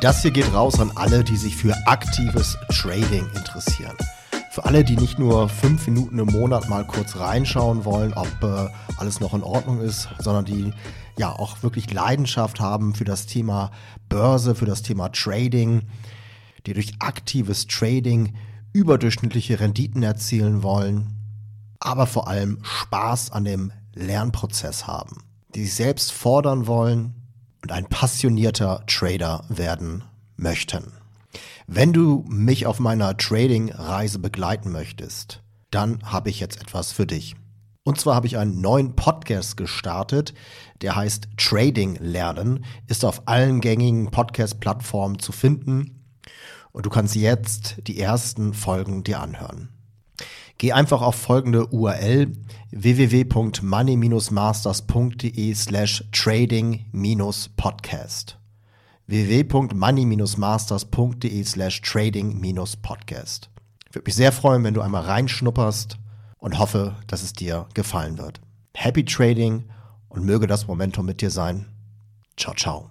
Das hier geht raus an alle, die sich für aktives Trading interessieren. Für alle, die nicht nur fünf Minuten im Monat mal kurz reinschauen wollen, ob äh, alles noch in Ordnung ist, sondern die ja auch wirklich Leidenschaft haben für das Thema Börse, für das Thema Trading, die durch aktives Trading überdurchschnittliche Renditen erzielen wollen, aber vor allem Spaß an dem Lernprozess haben, die sich selbst fordern wollen und ein passionierter Trader werden möchten. Wenn du mich auf meiner Trading-Reise begleiten möchtest, dann habe ich jetzt etwas für dich. Und zwar habe ich einen neuen Podcast gestartet, der heißt Trading Lernen, ist auf allen gängigen Podcast-Plattformen zu finden und du kannst jetzt die ersten Folgen dir anhören. Geh einfach auf folgende URL www.money-masters.de slash trading-podcast www.money-masters.de slash trading-podcast. Würde mich sehr freuen, wenn du einmal reinschnupperst und hoffe, dass es dir gefallen wird. Happy Trading und möge das Momentum mit dir sein. Ciao, ciao.